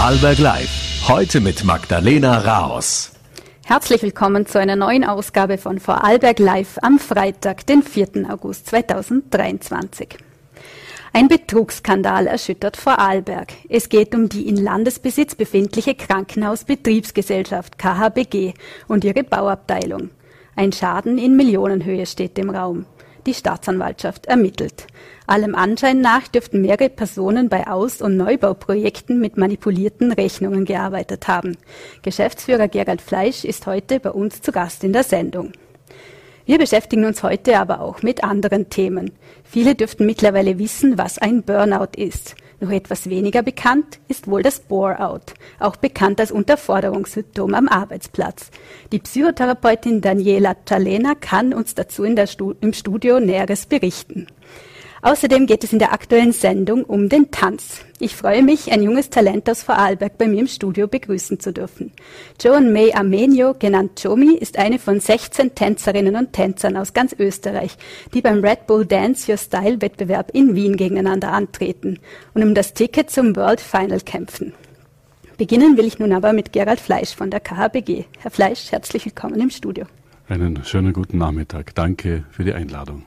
Vorarlberg Live. Heute mit Magdalena Raos. Herzlich willkommen zu einer neuen Ausgabe von Vorarlberg Live am Freitag, den 4. August 2023. Ein Betrugsskandal erschüttert Vorarlberg. Es geht um die in Landesbesitz befindliche Krankenhausbetriebsgesellschaft KHBG und ihre Bauabteilung. Ein Schaden in Millionenhöhe steht im Raum. Die Staatsanwaltschaft ermittelt. Allem Anschein nach dürften mehrere Personen bei Aus- und Neubauprojekten mit manipulierten Rechnungen gearbeitet haben. Geschäftsführer Gerald Fleisch ist heute bei uns zu Gast in der Sendung. Wir beschäftigen uns heute aber auch mit anderen Themen. Viele dürften mittlerweile wissen, was ein Burnout ist. Noch etwas weniger bekannt ist wohl das Bore-out, auch bekannt als Unterforderungssymptom am Arbeitsplatz. Die Psychotherapeutin Daniela Chalena kann uns dazu Stu im Studio Näheres berichten. Außerdem geht es in der aktuellen Sendung um den Tanz. Ich freue mich, ein junges Talent aus Vorarlberg bei mir im Studio begrüßen zu dürfen. Joan May Armenio, genannt Jomi, ist eine von 16 Tänzerinnen und Tänzern aus ganz Österreich, die beim Red Bull Dance Your Style Wettbewerb in Wien gegeneinander antreten und um das Ticket zum World Final kämpfen. Beginnen will ich nun aber mit Gerald Fleisch von der KHBG. Herr Fleisch, herzlich willkommen im Studio. Einen schönen guten Nachmittag. Danke für die Einladung.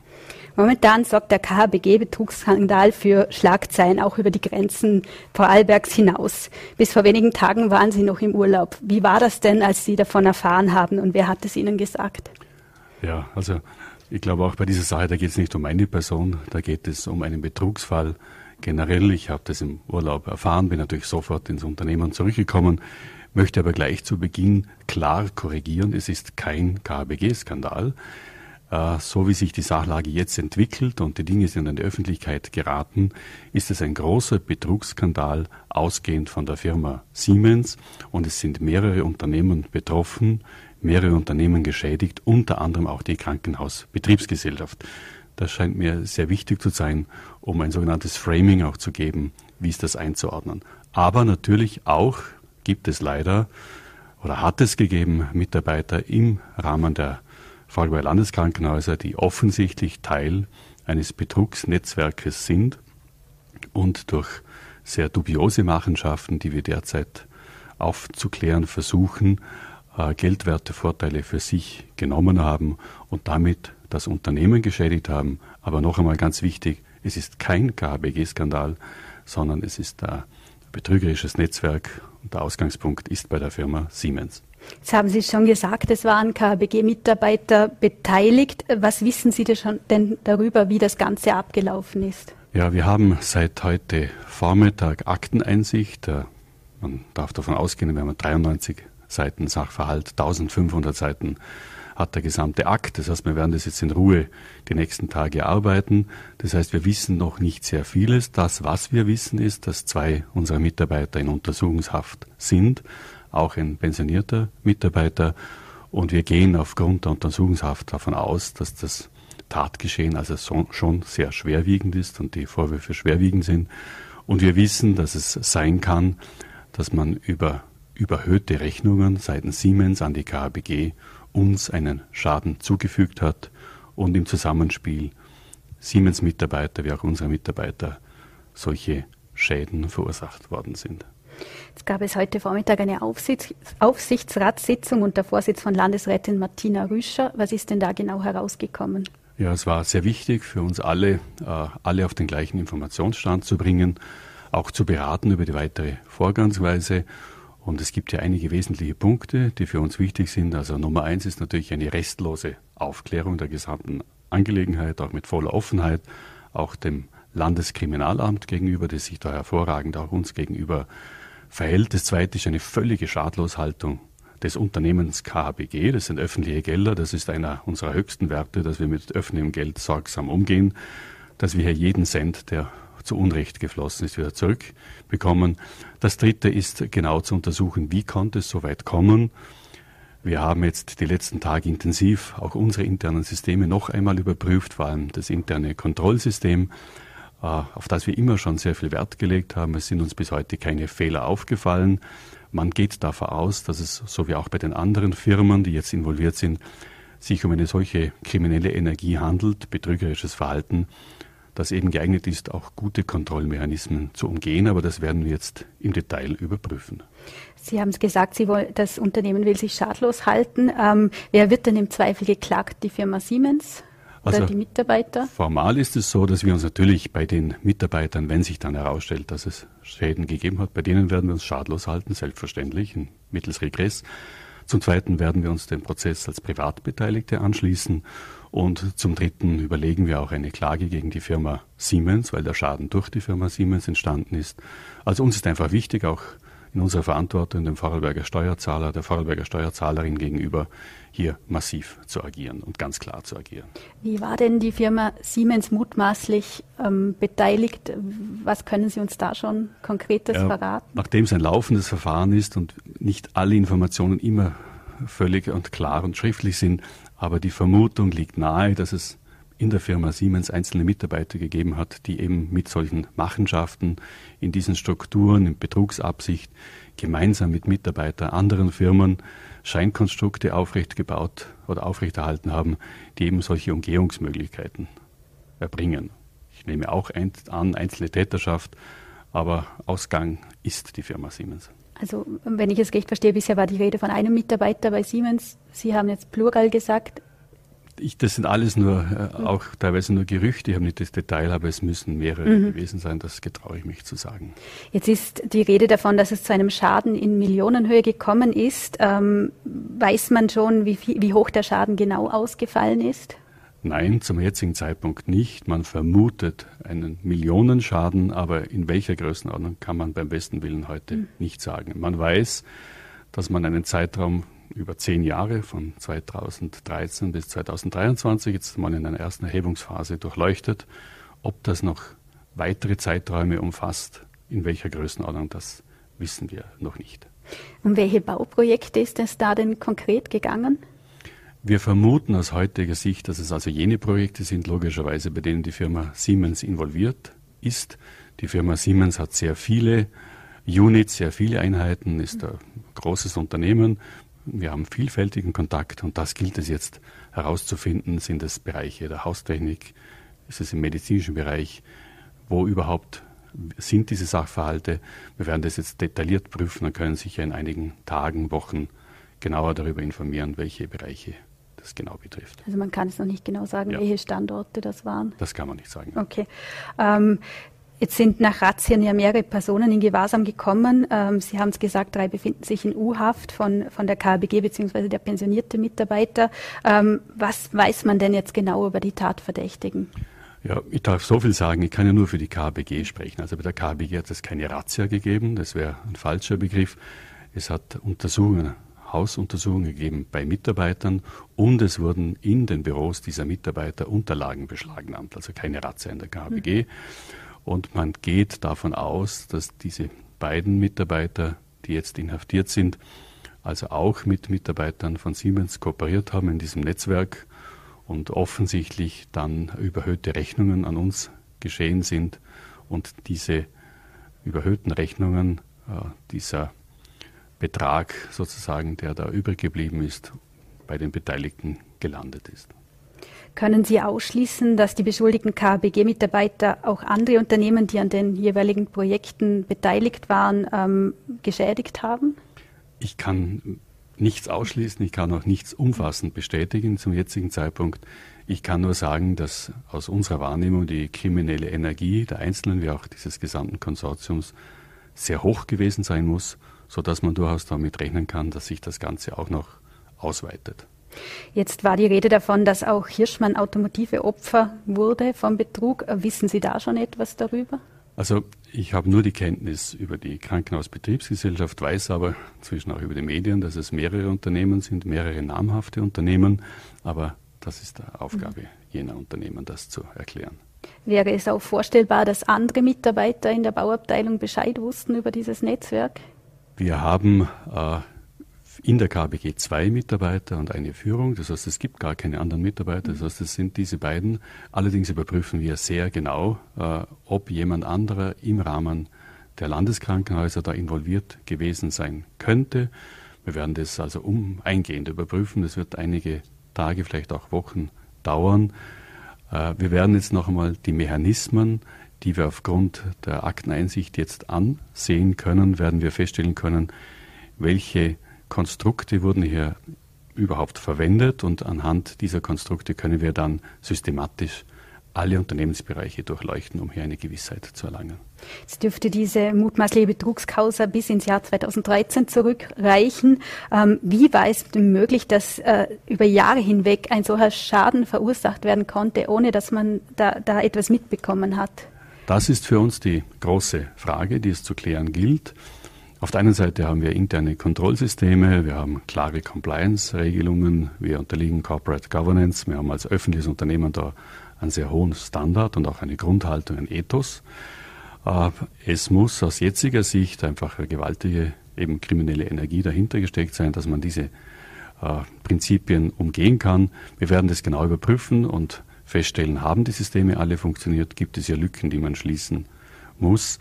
Momentan sorgt der KHBG-Betrugsskandal für Schlagzeilen auch über die Grenzen Vorarlbergs hinaus. Bis vor wenigen Tagen waren Sie noch im Urlaub. Wie war das denn, als Sie davon erfahren haben und wer hat es Ihnen gesagt? Ja, also ich glaube auch bei dieser Sache, da geht es nicht um eine Person, da geht es um einen Betrugsfall generell. Ich habe das im Urlaub erfahren, bin natürlich sofort ins Unternehmen zurückgekommen, möchte aber gleich zu Beginn klar korrigieren, es ist kein KHBG-Skandal. Äh, so wie sich die Sachlage jetzt entwickelt und die Dinge sind in die Öffentlichkeit geraten, ist es ein großer Betrugsskandal ausgehend von der Firma Siemens und es sind mehrere Unternehmen betroffen, mehrere Unternehmen geschädigt, unter anderem auch die Krankenhausbetriebsgesellschaft. Das scheint mir sehr wichtig zu sein, um ein sogenanntes Framing auch zu geben, wie ist das einzuordnen. Aber natürlich auch gibt es leider oder hat es gegeben Mitarbeiter im Rahmen der Vorarlberger Landeskrankenhäuser, die offensichtlich Teil eines Betrugsnetzwerkes sind und durch sehr dubiose Machenschaften, die wir derzeit aufzuklären versuchen, äh, geldwerte Vorteile für sich genommen haben und damit das Unternehmen geschädigt haben. Aber noch einmal ganz wichtig, es ist kein KBG-Skandal, sondern es ist ein betrügerisches Netzwerk und der Ausgangspunkt ist bei der Firma Siemens. Jetzt haben Sie schon gesagt, es waren KBG-Mitarbeiter beteiligt. Was wissen Sie denn darüber, wie das Ganze abgelaufen ist? Ja, wir haben seit heute Vormittag Akteneinsicht. Äh, man darf davon ausgehen, wir haben 93 Seiten Sachverhalt, 1500 Seiten hat der gesamte Akt. Das heißt, wir werden das jetzt in Ruhe die nächsten Tage arbeiten. Das heißt, wir wissen noch nicht sehr vieles. Das, was wir wissen, ist, dass zwei unserer Mitarbeiter in Untersuchungshaft sind auch ein pensionierter Mitarbeiter. Und wir gehen aufgrund der Untersuchungshaft davon aus, dass das Tatgeschehen also so, schon sehr schwerwiegend ist und die Vorwürfe schwerwiegend sind. Und wir wissen, dass es sein kann, dass man über überhöhte Rechnungen seitens Siemens an die KBG uns einen Schaden zugefügt hat und im Zusammenspiel Siemens-Mitarbeiter wie auch unsere Mitarbeiter solche Schäden verursacht worden sind. Jetzt gab es heute Vormittag eine Aufsichts Aufsichtsratssitzung unter Vorsitz von Landesrätin Martina Rüscher. Was ist denn da genau herausgekommen? Ja, es war sehr wichtig für uns alle, äh, alle auf den gleichen Informationsstand zu bringen, auch zu beraten über die weitere Vorgangsweise. Und es gibt ja einige wesentliche Punkte, die für uns wichtig sind. Also Nummer eins ist natürlich eine restlose Aufklärung der gesamten Angelegenheit, auch mit voller Offenheit, auch dem Landeskriminalamt gegenüber, das sich da hervorragend auch uns gegenüber verhält. Das zweite ist eine völlige Schadloshaltung des Unternehmens KHBG. Das sind öffentliche Gelder. Das ist einer unserer höchsten Werte, dass wir mit öffentlichem Geld sorgsam umgehen, dass wir hier jeden Cent, der zu Unrecht geflossen ist, wieder zurückbekommen. Das dritte ist genau zu untersuchen, wie konnte es so weit kommen. Wir haben jetzt die letzten Tage intensiv auch unsere internen Systeme noch einmal überprüft, vor allem das interne Kontrollsystem. Äh, auf das wir immer schon sehr viel Wert gelegt haben. Es sind uns bis heute keine Fehler aufgefallen. Man geht davon aus, dass es, so wie auch bei den anderen Firmen, die jetzt involviert sind, sich um eine solche kriminelle Energie handelt, betrügerisches Verhalten, das eben geeignet ist, auch gute Kontrollmechanismen zu umgehen. Aber das werden wir jetzt im Detail überprüfen. Sie haben es gesagt, Sie wollen, das Unternehmen will sich schadlos halten. Ähm, wer wird denn im Zweifel geklagt? Die Firma Siemens? Oder also, die Mitarbeiter? Formal ist es so, dass wir uns natürlich bei den Mitarbeitern, wenn sich dann herausstellt, dass es Schäden gegeben hat, bei denen werden wir uns schadlos halten, selbstverständlich, mittels Regress. Zum Zweiten werden wir uns dem Prozess als Privatbeteiligte anschließen. Und zum Dritten überlegen wir auch eine Klage gegen die Firma Siemens, weil der Schaden durch die Firma Siemens entstanden ist. Also uns ist einfach wichtig, auch in unserer Verantwortung dem Vorarlberger Steuerzahler, der Vorarlberger Steuerzahlerin gegenüber, hier massiv zu agieren und ganz klar zu agieren. Wie war denn die Firma Siemens mutmaßlich ähm, beteiligt? Was können Sie uns da schon Konkretes ja, verraten? Nachdem es ein laufendes Verfahren ist und nicht alle Informationen immer völlig und klar und schriftlich sind, aber die Vermutung liegt nahe, dass es in der Firma Siemens einzelne Mitarbeiter gegeben hat, die eben mit solchen Machenschaften in diesen Strukturen, in Betrugsabsicht, gemeinsam mit Mitarbeitern anderen Firmen Scheinkonstrukte aufrechtgebaut oder aufrechterhalten haben, die eben solche Umgehungsmöglichkeiten erbringen. Ich nehme auch an, einzelne Täterschaft, aber Ausgang ist die Firma Siemens. Also, wenn ich es recht verstehe, bisher war die Rede von einem Mitarbeiter bei Siemens. Sie haben jetzt Plural gesagt ich, das sind alles nur, äh, auch teilweise nur Gerüchte, ich habe nicht das Detail, aber es müssen mehrere mhm. gewesen sein, das getraue ich mich zu sagen. Jetzt ist die Rede davon, dass es zu einem Schaden in Millionenhöhe gekommen ist. Ähm, weiß man schon, wie, viel, wie hoch der Schaden genau ausgefallen ist? Nein, zum jetzigen Zeitpunkt nicht. Man vermutet einen Millionenschaden, aber in welcher Größenordnung kann man beim besten Willen heute mhm. nicht sagen. Man weiß, dass man einen Zeitraum über zehn Jahre, von 2013 bis 2023, jetzt mal in einer ersten Erhebungsphase durchleuchtet. Ob das noch weitere Zeiträume umfasst, in welcher Größenordnung, das wissen wir noch nicht. Um welche Bauprojekte ist es da denn konkret gegangen? Wir vermuten aus heutiger Sicht, dass es also jene Projekte sind, logischerweise, bei denen die Firma Siemens involviert ist. Die Firma Siemens hat sehr viele Units, sehr viele Einheiten, ist ein großes Unternehmen wir haben vielfältigen Kontakt und das gilt es jetzt herauszufinden. Sind es Bereiche der Haustechnik? Ist es im medizinischen Bereich? Wo überhaupt sind diese Sachverhalte? Wir werden das jetzt detailliert prüfen und können sicher in einigen Tagen, Wochen genauer darüber informieren, welche Bereiche das genau betrifft. Also man kann es noch nicht genau sagen, ja. welche Standorte das waren. Das kann man nicht sagen. Okay. Ähm, Jetzt sind nach Razzien ja mehrere Personen in Gewahrsam gekommen. Ähm, Sie haben es gesagt, drei befinden sich in U-Haft von, von der KBG bzw. der pensionierte Mitarbeiter. Ähm, was weiß man denn jetzt genau über die Tatverdächtigen? Ja, ich darf so viel sagen, ich kann ja nur für die KBG sprechen. Also bei der KBG hat es keine Razzia gegeben, das wäre ein falscher Begriff. Es hat Untersuchungen, Hausuntersuchungen gegeben bei Mitarbeitern und es wurden in den Büros dieser Mitarbeiter Unterlagen beschlagnahmt, also keine Razzia in der KBG. Mhm. Und man geht davon aus, dass diese beiden Mitarbeiter, die jetzt inhaftiert sind, also auch mit Mitarbeitern von Siemens kooperiert haben in diesem Netzwerk und offensichtlich dann überhöhte Rechnungen an uns geschehen sind und diese überhöhten Rechnungen, äh, dieser Betrag sozusagen, der da übrig geblieben ist, bei den Beteiligten gelandet ist. Können Sie ausschließen, dass die beschuldigten KBG-Mitarbeiter auch andere Unternehmen, die an den jeweiligen Projekten beteiligt waren, ähm, geschädigt haben? Ich kann nichts ausschließen, ich kann auch nichts umfassend bestätigen zum jetzigen Zeitpunkt. Ich kann nur sagen, dass aus unserer Wahrnehmung die kriminelle Energie der Einzelnen wie auch dieses gesamten Konsortiums sehr hoch gewesen sein muss, sodass man durchaus damit rechnen kann, dass sich das Ganze auch noch ausweitet. Jetzt war die Rede davon, dass auch Hirschmann automotive Opfer wurde vom Betrug. Wissen Sie da schon etwas darüber? Also ich habe nur die Kenntnis über die Krankenhausbetriebsgesellschaft, weiß aber inzwischen auch über die Medien, dass es mehrere Unternehmen sind, mehrere namhafte Unternehmen, aber das ist die Aufgabe mhm. jener Unternehmen, das zu erklären. Wäre es auch vorstellbar, dass andere Mitarbeiter in der Bauabteilung Bescheid wussten über dieses Netzwerk? Wir haben äh, in der KBG zwei Mitarbeiter und eine Führung. Das heißt, es gibt gar keine anderen Mitarbeiter. Das heißt, es sind diese beiden. Allerdings überprüfen wir sehr genau, äh, ob jemand anderer im Rahmen der Landeskrankenhäuser da involviert gewesen sein könnte. Wir werden das also um eingehend überprüfen. Das wird einige Tage, vielleicht auch Wochen dauern. Äh, wir werden jetzt noch einmal die Mechanismen, die wir aufgrund der Akteneinsicht jetzt ansehen können, werden wir feststellen können, welche Konstrukte wurden hier überhaupt verwendet und anhand dieser Konstrukte können wir dann systematisch alle Unternehmensbereiche durchleuchten, um hier eine Gewissheit zu erlangen. Es dürfte diese mutmaßliche Betrugskausa bis ins Jahr 2013 zurückreichen. Ähm, wie war es möglich, dass äh, über Jahre hinweg ein solcher Schaden verursacht werden konnte, ohne dass man da, da etwas mitbekommen hat? Das ist für uns die große Frage, die es zu klären gilt. Auf der einen Seite haben wir interne Kontrollsysteme, wir haben klare Compliance-Regelungen, wir unterliegen Corporate Governance, wir haben als öffentliches Unternehmen da einen sehr hohen Standard und auch eine Grundhaltung, ein Ethos. Äh, es muss aus jetziger Sicht einfach eine gewaltige eben kriminelle Energie dahinter gesteckt sein, dass man diese äh, Prinzipien umgehen kann. Wir werden das genau überprüfen und feststellen, haben die Systeme alle funktioniert, gibt es ja Lücken, die man schließen muss.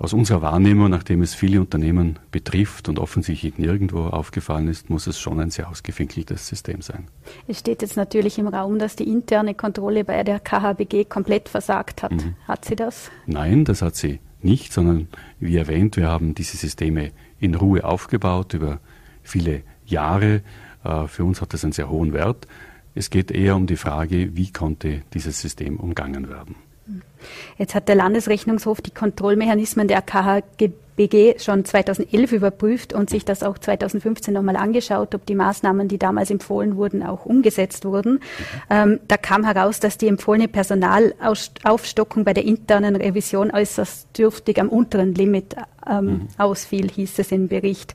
Aus unserer Wahrnehmung, nachdem es viele Unternehmen betrifft und offensichtlich nirgendwo aufgefallen ist, muss es schon ein sehr ausgefinkeltes System sein. Es steht jetzt natürlich im Raum, dass die interne Kontrolle bei der KHBG komplett versagt hat. Mhm. Hat sie das? Nein, das hat sie nicht, sondern wie erwähnt, wir haben diese Systeme in Ruhe aufgebaut über viele Jahre. Äh, für uns hat das einen sehr hohen Wert. Es geht eher um die Frage, wie konnte dieses System umgangen werden. Jetzt hat der Landesrechnungshof die Kontrollmechanismen der KHBG schon 2011 überprüft und sich das auch 2015 nochmal angeschaut, ob die Maßnahmen, die damals empfohlen wurden, auch umgesetzt wurden. Ähm, da kam heraus, dass die empfohlene Personalaufstockung bei der internen Revision äußerst dürftig am unteren Limit ähm, mhm. ausfiel, hieß es im Bericht.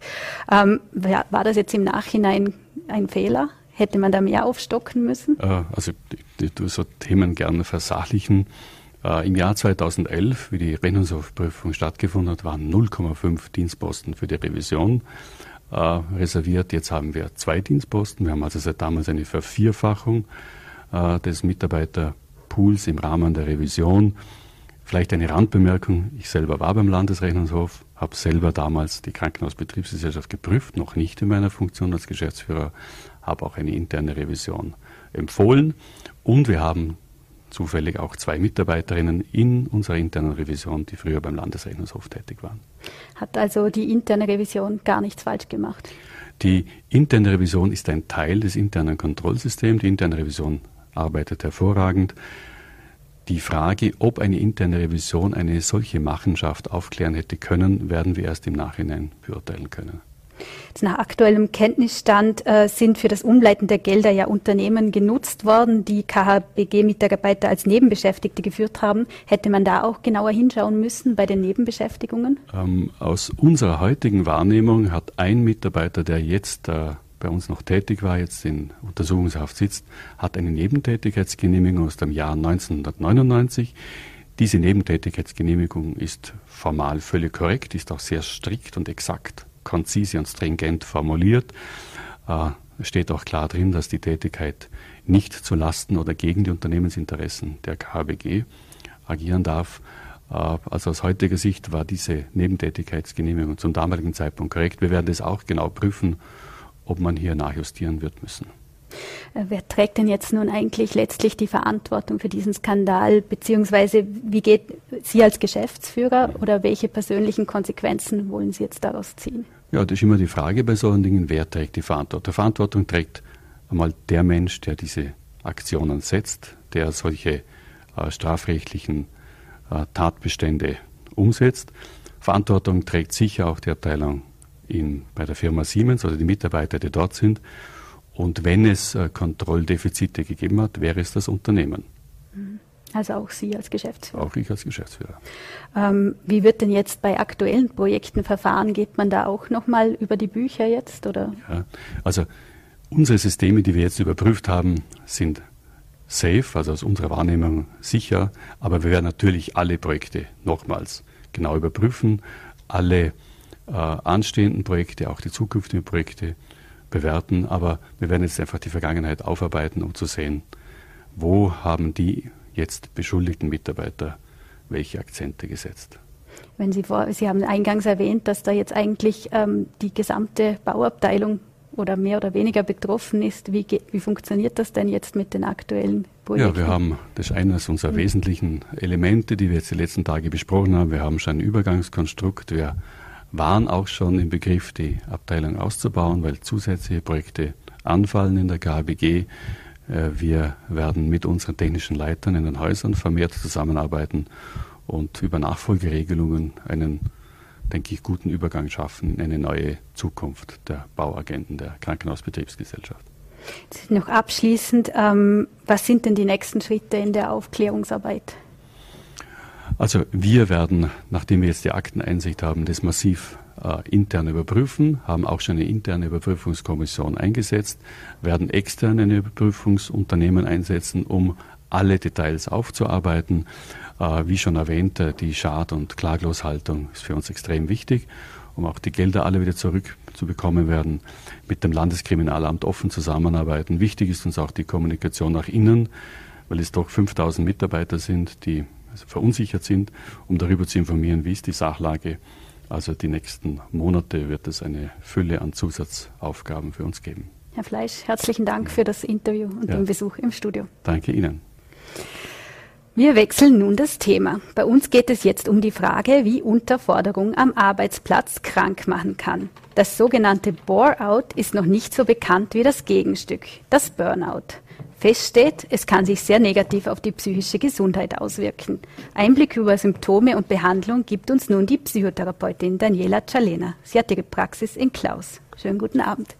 Ähm, war das jetzt im Nachhinein ein Fehler? Hätte man da mehr aufstocken müssen? Äh, also ich, ich, so Themen gerne versachlichen. Äh, Im Jahr 2011, wie die Rechnungshofprüfung stattgefunden hat, waren 0,5 Dienstposten für die Revision äh, reserviert. Jetzt haben wir zwei Dienstposten. Wir haben also seit damals eine Vervierfachung äh, des Mitarbeiterpools im Rahmen der Revision. Vielleicht eine Randbemerkung. Ich selber war beim Landesrechnungshof, habe selber damals die Krankenhausbetriebsgesellschaft geprüft, noch nicht in meiner Funktion als Geschäftsführer, habe auch eine interne Revision empfohlen. Und wir haben zufällig auch zwei Mitarbeiterinnen in unserer internen Revision, die früher beim Landesrechnungshof tätig waren. Hat also die interne Revision gar nichts falsch gemacht? Die interne Revision ist ein Teil des internen Kontrollsystems. Die interne Revision arbeitet hervorragend. Die Frage, ob eine interne Revision eine solche Machenschaft aufklären hätte können, werden wir erst im Nachhinein beurteilen können. Nach aktuellem Kenntnisstand äh, sind für das Umleiten der Gelder ja Unternehmen genutzt worden, die KHBG-Mitarbeiter als Nebenbeschäftigte geführt haben. Hätte man da auch genauer hinschauen müssen bei den Nebenbeschäftigungen? Ähm, aus unserer heutigen Wahrnehmung hat ein Mitarbeiter, der jetzt äh, bei uns noch tätig war, jetzt in Untersuchungshaft sitzt, hat eine Nebentätigkeitsgenehmigung aus dem Jahr 1999. Diese Nebentätigkeitsgenehmigung ist formal völlig korrekt, ist auch sehr strikt und exakt konzise und stringent formuliert. Äh, steht auch klar drin, dass die Tätigkeit nicht zu Lasten oder gegen die Unternehmensinteressen der KBG agieren darf. Äh, also aus heutiger Sicht war diese Nebentätigkeitsgenehmigung zum damaligen Zeitpunkt korrekt. Wir werden das auch genau prüfen, ob man hier nachjustieren wird müssen. Äh, wer trägt denn jetzt nun eigentlich letztlich die Verantwortung für diesen Skandal, beziehungsweise wie geht Sie als Geschäftsführer oder welche persönlichen Konsequenzen wollen Sie jetzt daraus ziehen? Ja, das ist immer die Frage bei solchen Dingen, wer trägt die Verantwortung? Verantwortung trägt einmal der Mensch, der diese Aktionen setzt, der solche äh, strafrechtlichen äh, Tatbestände umsetzt. Verantwortung trägt sicher auch die Abteilung in, bei der Firma Siemens oder die Mitarbeiter, die dort sind. Und wenn es äh, Kontrolldefizite gegeben hat, wäre es das Unternehmen. Mhm. Also auch Sie als Geschäftsführer. Auch ich als Geschäftsführer. Ähm, wie wird denn jetzt bei aktuellen Projekten verfahren? Geht man da auch nochmal über die Bücher jetzt? Oder? Ja, also unsere Systeme, die wir jetzt überprüft haben, sind safe, also aus unserer Wahrnehmung sicher, aber wir werden natürlich alle Projekte nochmals genau überprüfen, alle äh, anstehenden Projekte, auch die zukünftigen Projekte bewerten, aber wir werden jetzt einfach die Vergangenheit aufarbeiten, um zu sehen, wo haben die jetzt beschuldigten Mitarbeiter welche Akzente gesetzt. Wenn Sie, vor, Sie haben eingangs erwähnt, dass da jetzt eigentlich ähm, die gesamte Bauabteilung oder mehr oder weniger betroffen ist. Wie, wie funktioniert das denn jetzt mit den aktuellen Projekten? Ja, wir haben, das ist eines unserer mhm. wesentlichen Elemente, die wir jetzt die letzten Tage besprochen haben. Wir haben schon ein Übergangskonstrukt. Wir waren auch schon im Begriff, die Abteilung auszubauen, weil zusätzliche Projekte anfallen in der KBG. Äh, wir werden mit unseren technischen Leitern in den Häusern vermehrt zusammenarbeiten und über Nachfolgeregelungen einen, denke ich, guten Übergang schaffen in eine neue Zukunft der Bauagenten der Krankenhausbetriebsgesellschaft. Noch abschließend, ähm, was sind denn die nächsten Schritte in der Aufklärungsarbeit? Also wir werden, nachdem wir jetzt die Akteneinsicht haben, das massiv äh, intern überprüfen, haben auch schon eine interne Überprüfungskommission eingesetzt, werden externe Überprüfungsunternehmen einsetzen, um alle Details aufzuarbeiten. Äh, wie schon erwähnt, äh, die Schad- und Klagloshaltung ist für uns extrem wichtig, um auch die Gelder alle wieder zurückzubekommen werden, mit dem Landeskriminalamt offen zusammenarbeiten. Wichtig ist uns auch die Kommunikation nach innen, weil es doch 5000 Mitarbeiter sind, die also verunsichert sind, um darüber zu informieren, wie ist die Sachlage. Also die nächsten Monate wird es eine Fülle an Zusatzaufgaben für uns geben. Herr Fleisch, herzlichen Dank für das Interview und ja. den Besuch im Studio. Danke Ihnen. Wir wechseln nun das Thema. Bei uns geht es jetzt um die Frage, wie Unterforderung am Arbeitsplatz krank machen kann. Das sogenannte Bore-out ist noch nicht so bekannt wie das Gegenstück, das Burnout. Feststeht, es kann sich sehr negativ auf die psychische Gesundheit auswirken. Einblick über Symptome und Behandlung gibt uns nun die Psychotherapeutin Daniela Cialena. Sie hat ihre Praxis in Klaus. Schönen guten Abend.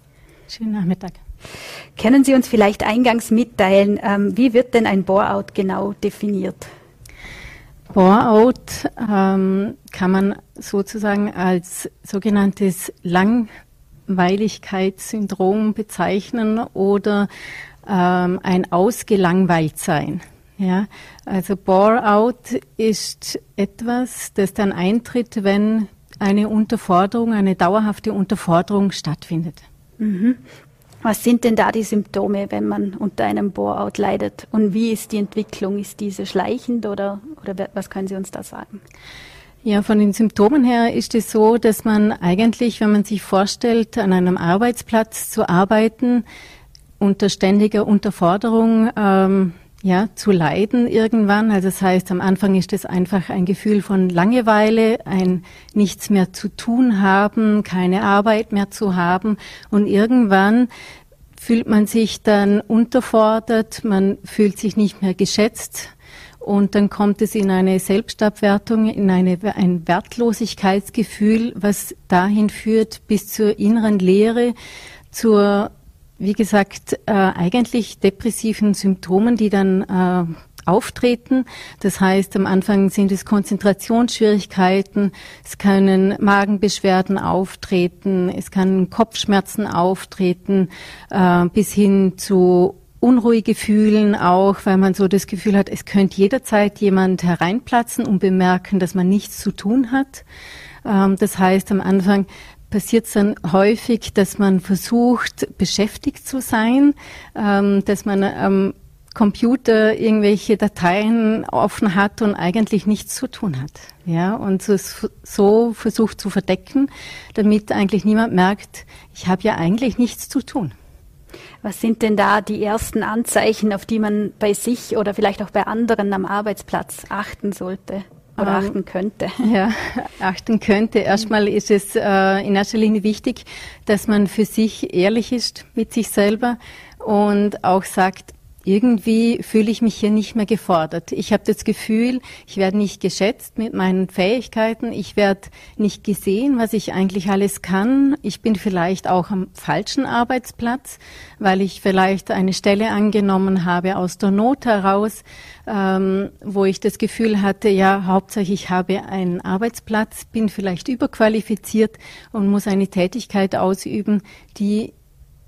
Schönen Nachmittag. Können Sie uns vielleicht eingangs mitteilen, ähm, wie wird denn ein Bore-out genau definiert? Bore-out ähm, kann man sozusagen als sogenanntes Langweiligkeitssyndrom bezeichnen oder ähm, ein Ausgelangweiltsein. Ja, also Bore-out ist etwas, das dann eintritt, wenn eine Unterforderung, eine dauerhafte Unterforderung stattfindet. Mhm. Was sind denn da die Symptome, wenn man unter einem Bore-out leidet? Und wie ist die Entwicklung? Ist diese schleichend oder, oder was können Sie uns da sagen? Ja, von den Symptomen her ist es so, dass man eigentlich, wenn man sich vorstellt, an einem Arbeitsplatz zu arbeiten, unter ständiger Unterforderung ähm, ja, zu leiden irgendwann. Also das heißt, am Anfang ist es einfach ein Gefühl von Langeweile, ein nichts mehr zu tun haben, keine Arbeit mehr zu haben. Und irgendwann fühlt man sich dann unterfordert, man fühlt sich nicht mehr geschätzt. Und dann kommt es in eine Selbstabwertung, in eine, ein Wertlosigkeitsgefühl, was dahin führt bis zur inneren Leere, zur wie gesagt, äh, eigentlich depressiven Symptomen, die dann äh, auftreten. Das heißt, am Anfang sind es Konzentrationsschwierigkeiten, es können Magenbeschwerden auftreten, es kann Kopfschmerzen auftreten, äh, bis hin zu unruhige Gefühlen auch, weil man so das Gefühl hat, es könnte jederzeit jemand hereinplatzen und bemerken, dass man nichts zu tun hat. Ähm, das heißt, am Anfang passiert es dann häufig, dass man versucht, beschäftigt zu sein, ähm, dass man am Computer irgendwelche Dateien offen hat und eigentlich nichts zu tun hat. Ja, und so, so versucht zu verdecken, damit eigentlich niemand merkt, ich habe ja eigentlich nichts zu tun. Was sind denn da die ersten Anzeichen, auf die man bei sich oder vielleicht auch bei anderen am Arbeitsplatz achten sollte? Oder ähm, achten könnte. Ja, achten könnte. Erstmal ist es äh, in erster Linie wichtig, dass man für sich ehrlich ist mit sich selber und auch sagt, irgendwie fühle ich mich hier nicht mehr gefordert. Ich habe das Gefühl, ich werde nicht geschätzt mit meinen Fähigkeiten, ich werde nicht gesehen, was ich eigentlich alles kann. Ich bin vielleicht auch am falschen Arbeitsplatz, weil ich vielleicht eine Stelle angenommen habe aus der Not heraus, ähm, wo ich das Gefühl hatte, ja, hauptsächlich ich habe einen Arbeitsplatz, bin vielleicht überqualifiziert und muss eine Tätigkeit ausüben, die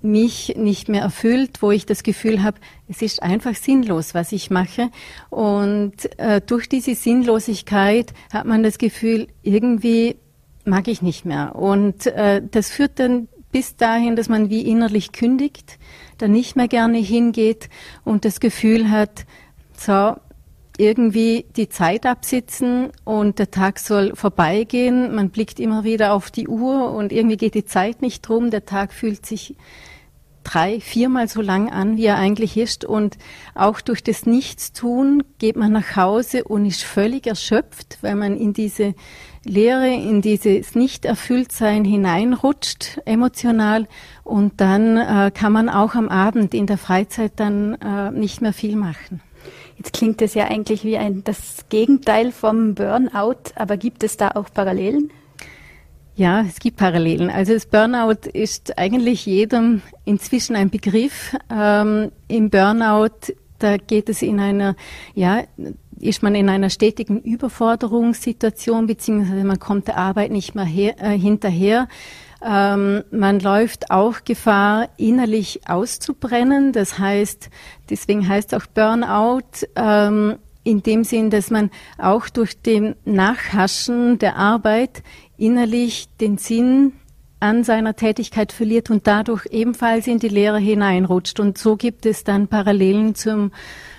mich nicht mehr erfüllt, wo ich das Gefühl habe, es ist einfach sinnlos, was ich mache. Und äh, durch diese Sinnlosigkeit hat man das Gefühl, irgendwie mag ich nicht mehr. Und äh, das führt dann bis dahin, dass man wie innerlich kündigt, dann nicht mehr gerne hingeht und das Gefühl hat, so, irgendwie die Zeit absitzen und der Tag soll vorbeigehen. Man blickt immer wieder auf die Uhr und irgendwie geht die Zeit nicht drum. Der Tag fühlt sich drei, viermal so lang an, wie er eigentlich ist. Und auch durch das Nichtstun geht man nach Hause und ist völlig erschöpft, weil man in diese Leere, in dieses Nicht-Erfülltsein hineinrutscht, emotional. Und dann äh, kann man auch am Abend in der Freizeit dann äh, nicht mehr viel machen. Jetzt klingt es ja eigentlich wie ein, das Gegenteil vom Burnout, aber gibt es da auch Parallelen? Ja, es gibt Parallelen. Also das Burnout ist eigentlich jedem inzwischen ein Begriff. Ähm, Im Burnout, da geht es in einer, ja, ist man in einer stetigen Überforderungssituation, beziehungsweise man kommt der Arbeit nicht mehr her, äh, hinterher. Ähm, man läuft auch Gefahr, innerlich auszubrennen. Das heißt, deswegen heißt auch Burnout, ähm, in dem Sinn, dass man auch durch den Nachhaschen der Arbeit innerlich den Sinn an seiner Tätigkeit verliert und dadurch ebenfalls in die Lehre hineinrutscht. Und so gibt es dann Parallelen zum,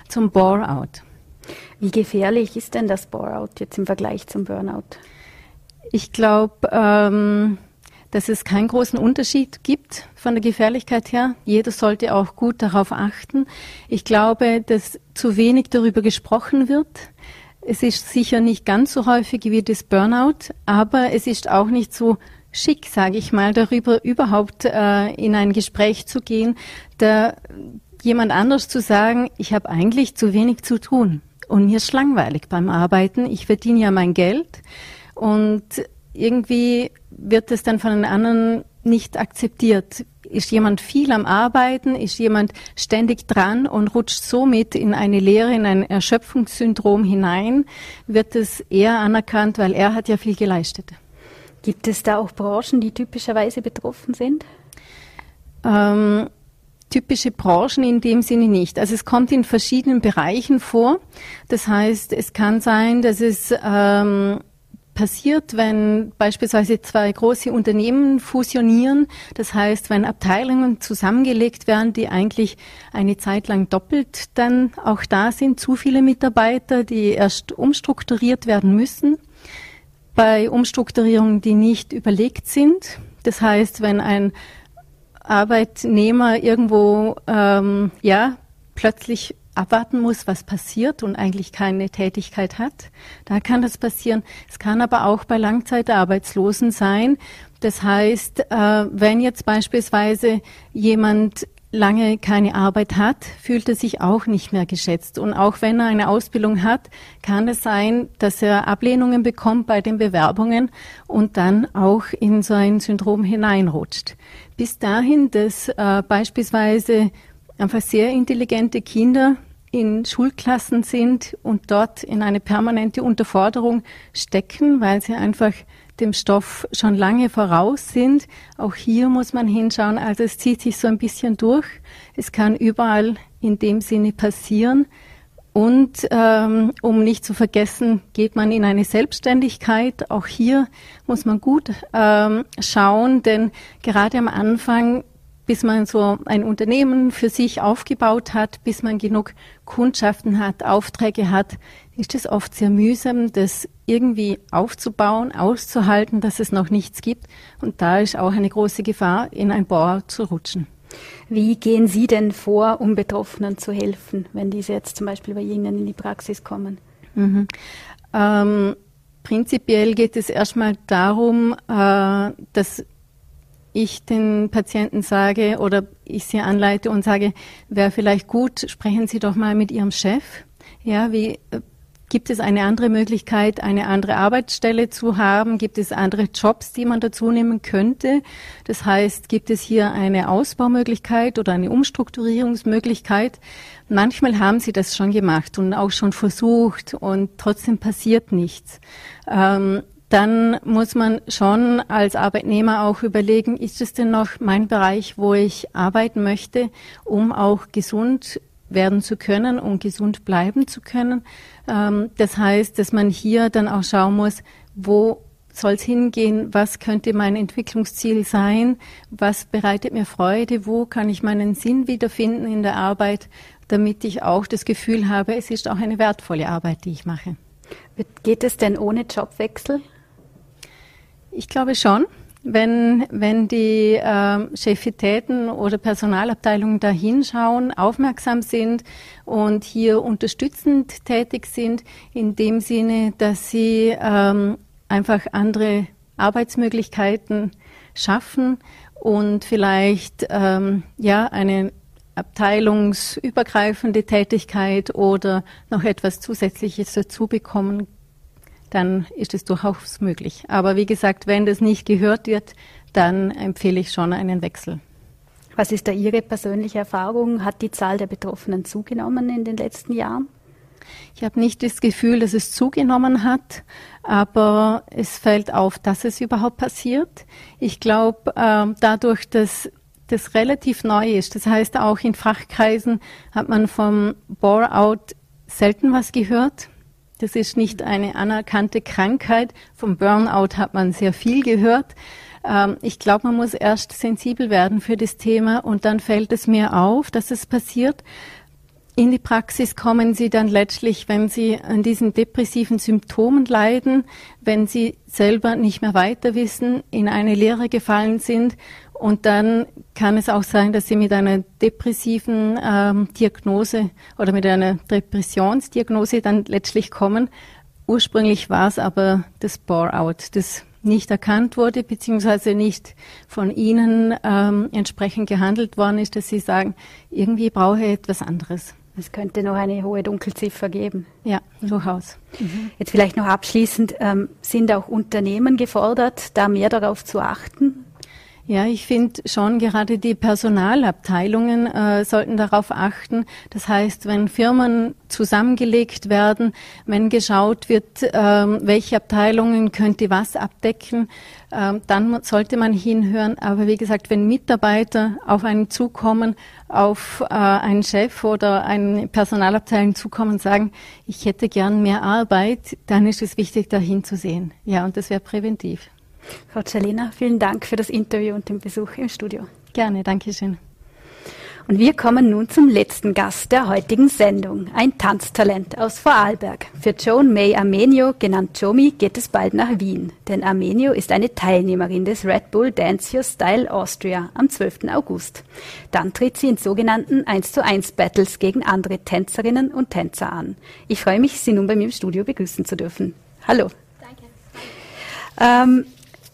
zum Bore-out. Wie gefährlich ist denn das Bore-out jetzt im Vergleich zum Burnout? Ich glaube, ähm, dass es keinen großen Unterschied gibt von der Gefährlichkeit her. Jeder sollte auch gut darauf achten. Ich glaube, dass zu wenig darüber gesprochen wird. Es ist sicher nicht ganz so häufig wie das Burnout, aber es ist auch nicht so schick, sage ich mal, darüber überhaupt äh, in ein Gespräch zu gehen, da jemand anders zu sagen, ich habe eigentlich zu wenig zu tun und mir ist langweilig beim Arbeiten, ich verdiene ja mein Geld und irgendwie wird es dann von den anderen nicht akzeptiert. Ist jemand viel am Arbeiten? Ist jemand ständig dran und rutscht somit in eine Lehre, in ein Erschöpfungssyndrom hinein? Wird es eher anerkannt, weil er hat ja viel geleistet. Gibt es da auch Branchen, die typischerweise betroffen sind? Ähm, typische Branchen in dem Sinne nicht. Also es kommt in verschiedenen Bereichen vor. Das heißt, es kann sein, dass es ähm, passiert, wenn beispielsweise zwei große Unternehmen fusionieren. Das heißt, wenn Abteilungen zusammengelegt werden, die eigentlich eine Zeit lang doppelt dann auch da sind, zu viele Mitarbeiter, die erst umstrukturiert werden müssen. Bei Umstrukturierungen, die nicht überlegt sind. Das heißt, wenn ein Arbeitnehmer irgendwo ähm, ja plötzlich abwarten muss, was passiert und eigentlich keine Tätigkeit hat. Da kann das passieren. Es kann aber auch bei Langzeitarbeitslosen sein. Das heißt, äh, wenn jetzt beispielsweise jemand lange keine Arbeit hat, fühlt er sich auch nicht mehr geschätzt. Und auch wenn er eine Ausbildung hat, kann es sein, dass er Ablehnungen bekommt bei den Bewerbungen und dann auch in so ein Syndrom hineinrutscht. Bis dahin, dass äh, beispielsweise einfach sehr intelligente Kinder in Schulklassen sind und dort in eine permanente Unterforderung stecken, weil sie einfach dem Stoff schon lange voraus sind. Auch hier muss man hinschauen. Also es zieht sich so ein bisschen durch. Es kann überall in dem Sinne passieren. Und ähm, um nicht zu vergessen, geht man in eine Selbstständigkeit. Auch hier muss man gut ähm, schauen, denn gerade am Anfang bis man so ein Unternehmen für sich aufgebaut hat, bis man genug Kundschaften hat, Aufträge hat, ist es oft sehr mühsam, das irgendwie aufzubauen, auszuhalten, dass es noch nichts gibt. Und da ist auch eine große Gefahr, in ein Bauer zu rutschen. Wie gehen Sie denn vor, um Betroffenen zu helfen, wenn diese jetzt zum Beispiel bei Ihnen in die Praxis kommen? Mhm. Ähm, prinzipiell geht es erstmal darum, äh, dass ich den Patienten sage oder ich sie anleite und sage, wäre vielleicht gut, sprechen Sie doch mal mit Ihrem Chef. Ja, wie gibt es eine andere Möglichkeit, eine andere Arbeitsstelle zu haben? Gibt es andere Jobs, die man dazu nehmen könnte? Das heißt, gibt es hier eine Ausbaumöglichkeit oder eine Umstrukturierungsmöglichkeit? Manchmal haben sie das schon gemacht und auch schon versucht und trotzdem passiert nichts. Ähm, dann muss man schon als Arbeitnehmer auch überlegen, ist es denn noch mein Bereich, wo ich arbeiten möchte, um auch gesund werden zu können und gesund bleiben zu können. Ähm, das heißt, dass man hier dann auch schauen muss, wo soll es hingehen, was könnte mein Entwicklungsziel sein, was bereitet mir Freude, wo kann ich meinen Sinn wiederfinden in der Arbeit, damit ich auch das Gefühl habe, es ist auch eine wertvolle Arbeit, die ich mache. Geht es denn ohne Jobwechsel? Ich glaube schon. Wenn, wenn die äh, Chefitäten oder Personalabteilungen da hinschauen, aufmerksam sind und hier unterstützend tätig sind, in dem Sinne, dass sie ähm, einfach andere Arbeitsmöglichkeiten schaffen und vielleicht ähm, ja eine abteilungsübergreifende Tätigkeit oder noch etwas Zusätzliches dazu bekommen dann ist es durchaus möglich. Aber wie gesagt, wenn das nicht gehört wird, dann empfehle ich schon einen Wechsel. Was ist da Ihre persönliche Erfahrung? Hat die Zahl der Betroffenen zugenommen in den letzten Jahren? Ich habe nicht das Gefühl, dass es zugenommen hat, aber es fällt auf, dass es überhaupt passiert. Ich glaube, äh, dadurch, dass das relativ neu ist, das heißt auch in Fachkreisen hat man vom Bore-out selten was gehört. Das ist nicht eine anerkannte Krankheit. Vom Burnout hat man sehr viel gehört. Ähm, ich glaube, man muss erst sensibel werden für das Thema und dann fällt es mir auf, dass es passiert. In die Praxis kommen Sie dann letztlich, wenn Sie an diesen depressiven Symptomen leiden, wenn Sie selber nicht mehr weiter wissen, in eine Lehre gefallen sind und dann kann es auch sein, dass Sie mit einer depressiven ähm, Diagnose oder mit einer Depressionsdiagnose dann letztlich kommen. Ursprünglich war es aber das Bore-out, das nicht erkannt wurde, beziehungsweise nicht von Ihnen ähm, entsprechend gehandelt worden ist, dass Sie sagen, irgendwie brauche ich etwas anderes. Es könnte noch eine hohe Dunkelziffer geben. Ja, durchaus. Mhm. Jetzt vielleicht noch abschließend, ähm, sind auch Unternehmen gefordert, da mehr darauf zu achten? Ja, ich finde schon gerade die Personalabteilungen äh, sollten darauf achten. Das heißt, wenn Firmen zusammengelegt werden, wenn geschaut wird, äh, welche Abteilungen könnte was abdecken, äh, dann sollte man hinhören. Aber wie gesagt, wenn Mitarbeiter auf einen zukommen, auf äh, einen Chef oder eine Personalabteilung zukommen und sagen, ich hätte gern mehr Arbeit, dann ist es wichtig, dahin zu sehen. Ja, und das wäre präventiv. Frau Celina, vielen Dank für das Interview und den Besuch im Studio. Gerne, danke schön. Und wir kommen nun zum letzten Gast der heutigen Sendung, ein Tanztalent aus Vorarlberg. Für Joan May Armenio, genannt Jomi, geht es bald nach Wien, denn Armenio ist eine Teilnehmerin des Red Bull Dance Your Style Austria am 12. August. Dann tritt sie in sogenannten 1 zu 1 Battles gegen andere Tänzerinnen und Tänzer an. Ich freue mich, Sie nun bei mir im Studio begrüßen zu dürfen. Hallo. Danke. Ähm,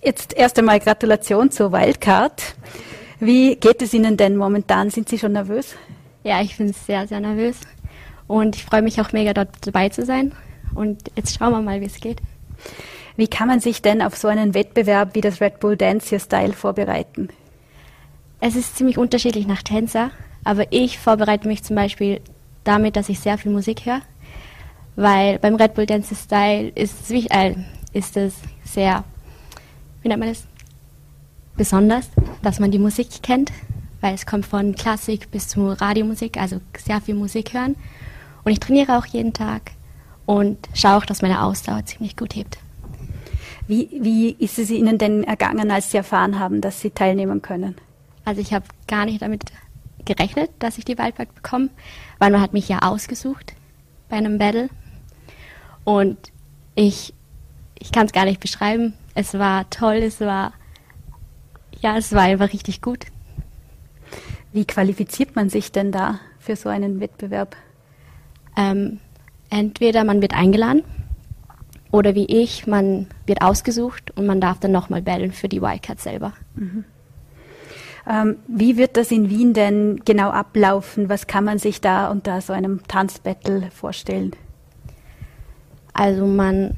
Jetzt erst einmal Gratulation zur Wildcard. Wie geht es Ihnen denn momentan? Sind Sie schon nervös? Ja, ich bin sehr, sehr nervös. Und ich freue mich auch mega, dort dabei zu sein. Und jetzt schauen wir mal, wie es geht. Wie kann man sich denn auf so einen Wettbewerb wie das Red Bull Dance Your Style vorbereiten? Es ist ziemlich unterschiedlich nach Tänzer, aber ich vorbereite mich zum Beispiel damit, dass ich sehr viel Musik höre, weil beim Red Bull Dance Your Style ist, äh, ist es sehr wie nennt man das? Besonders, dass man die Musik kennt, weil es kommt von Klassik bis zu Radiomusik, also sehr viel Musik hören. Und ich trainiere auch jeden Tag und schaue auch, dass meine Ausdauer ziemlich gut hebt. Wie, wie ist es Ihnen denn ergangen, als Sie erfahren haben, dass Sie teilnehmen können? Also ich habe gar nicht damit gerechnet, dass ich die Wildcard bekomme, weil man hat mich ja ausgesucht bei einem Battle. Und ich, ich kann es gar nicht beschreiben, es war toll, es war, ja, es war einfach richtig gut. Wie qualifiziert man sich denn da für so einen Wettbewerb? Ähm, entweder man wird eingeladen oder wie ich, man wird ausgesucht und man darf dann nochmal battlen für die Wildcard selber. Mhm. Ähm, wie wird das in Wien denn genau ablaufen? Was kann man sich da unter so einem Tanzbattle vorstellen? Also man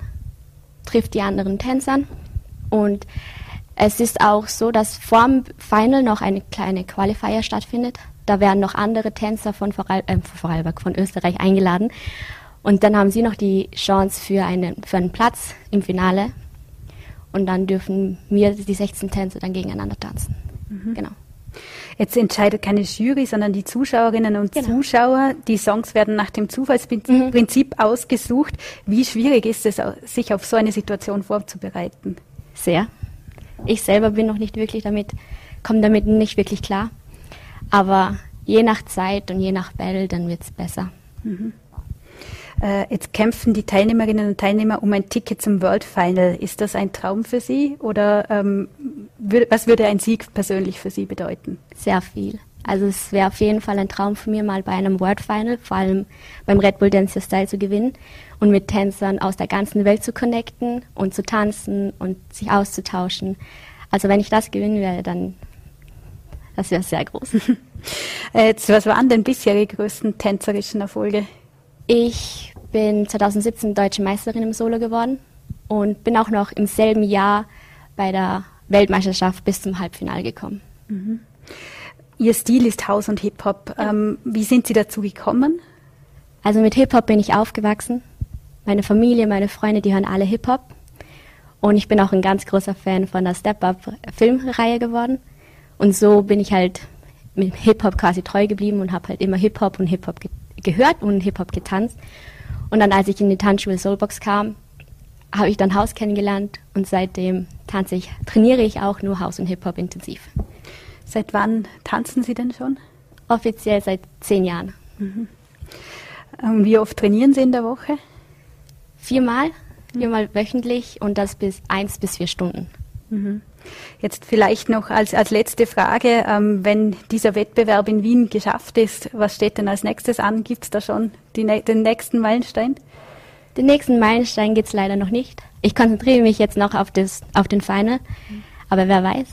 trifft die anderen Tänzer und es ist auch so, dass vor dem Final noch eine kleine Qualifier stattfindet. Da werden noch andere Tänzer von Vorarl äh, Vorarlberg, von Österreich eingeladen. Und dann haben sie noch die Chance für einen, für einen Platz im Finale. Und dann dürfen wir, die 16 Tänzer, dann gegeneinander tanzen. Mhm. Genau. Jetzt entscheidet keine Jury, sondern die Zuschauerinnen und genau. Zuschauer. Die Songs werden nach dem Zufallsprinzip mhm. ausgesucht. Wie schwierig ist es, sich auf so eine Situation vorzubereiten? Sehr. Ich selber bin noch nicht wirklich damit, komme damit nicht wirklich klar. Aber je nach Zeit und je nach Battle, dann wird es besser. Mhm. Äh, jetzt kämpfen die Teilnehmerinnen und Teilnehmer um ein Ticket zum World Final. Ist das ein Traum für Sie oder ähm, würd, was würde ein Sieg persönlich für Sie bedeuten? Sehr viel. Also es wäre auf jeden Fall ein Traum von mir, mal bei einem World Final, vor allem beim Red Bull Dance Style zu gewinnen und mit Tänzern aus der ganzen Welt zu connecten und zu tanzen und sich auszutauschen. Also wenn ich das gewinnen werde, dann das wäre sehr groß. Jetzt, was waren denn bisher die größten tänzerischen Erfolge? Ich bin 2017 deutsche Meisterin im Solo geworden und bin auch noch im selben Jahr bei der Weltmeisterschaft bis zum Halbfinale gekommen. Mhm. Ihr Stil ist House und Hip-Hop. Ja. Ähm, wie sind Sie dazu gekommen? Also mit Hip-Hop bin ich aufgewachsen. Meine Familie, meine Freunde, die hören alle Hip-Hop. Und ich bin auch ein ganz großer Fan von der Step-Up-Filmreihe geworden. Und so bin ich halt mit Hip-Hop quasi treu geblieben und habe halt immer Hip-Hop und Hip-Hop ge gehört und Hip-Hop getanzt. Und dann, als ich in die Tanzschule Soulbox kam, habe ich dann House kennengelernt und seitdem tanze ich, trainiere ich auch nur House und Hip-Hop intensiv. Seit wann tanzen Sie denn schon? Offiziell seit zehn Jahren. Mhm. Ähm, wie oft trainieren Sie in der Woche? Viermal, viermal wöchentlich und das bis eins bis vier Stunden. Mhm. Jetzt vielleicht noch als, als letzte Frage, ähm, wenn dieser Wettbewerb in Wien geschafft ist, was steht denn als nächstes an? Gibt es da schon die, den nächsten Meilenstein? Den nächsten Meilenstein gibt es leider noch nicht. Ich konzentriere mich jetzt noch auf, das, auf den Final, aber wer weiß,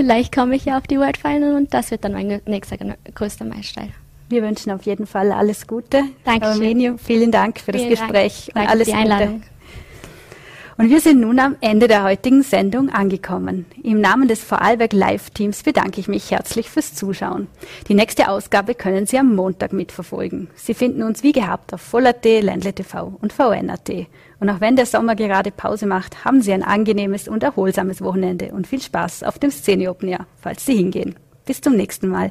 vielleicht komme ich ja auf die World Final und das wird dann mein nächster größter Meilenstein. Wir wünschen auf jeden Fall alles Gute. Danke. Armenio, vielen Dank für vielen das Gespräch Dank. und alles Gute. Und wir sind nun am Ende der heutigen Sendung angekommen. Im Namen des Vorarlberg Live-Teams bedanke ich mich herzlich fürs Zuschauen. Die nächste Ausgabe können Sie am Montag mitverfolgen. Sie finden uns wie gehabt auf Voll.at, Ländle TV und VN.at. Und auch wenn der Sommer gerade Pause macht, haben Sie ein angenehmes und erholsames Wochenende und viel Spaß auf dem Szene Open Air, falls Sie hingehen. Bis zum nächsten Mal.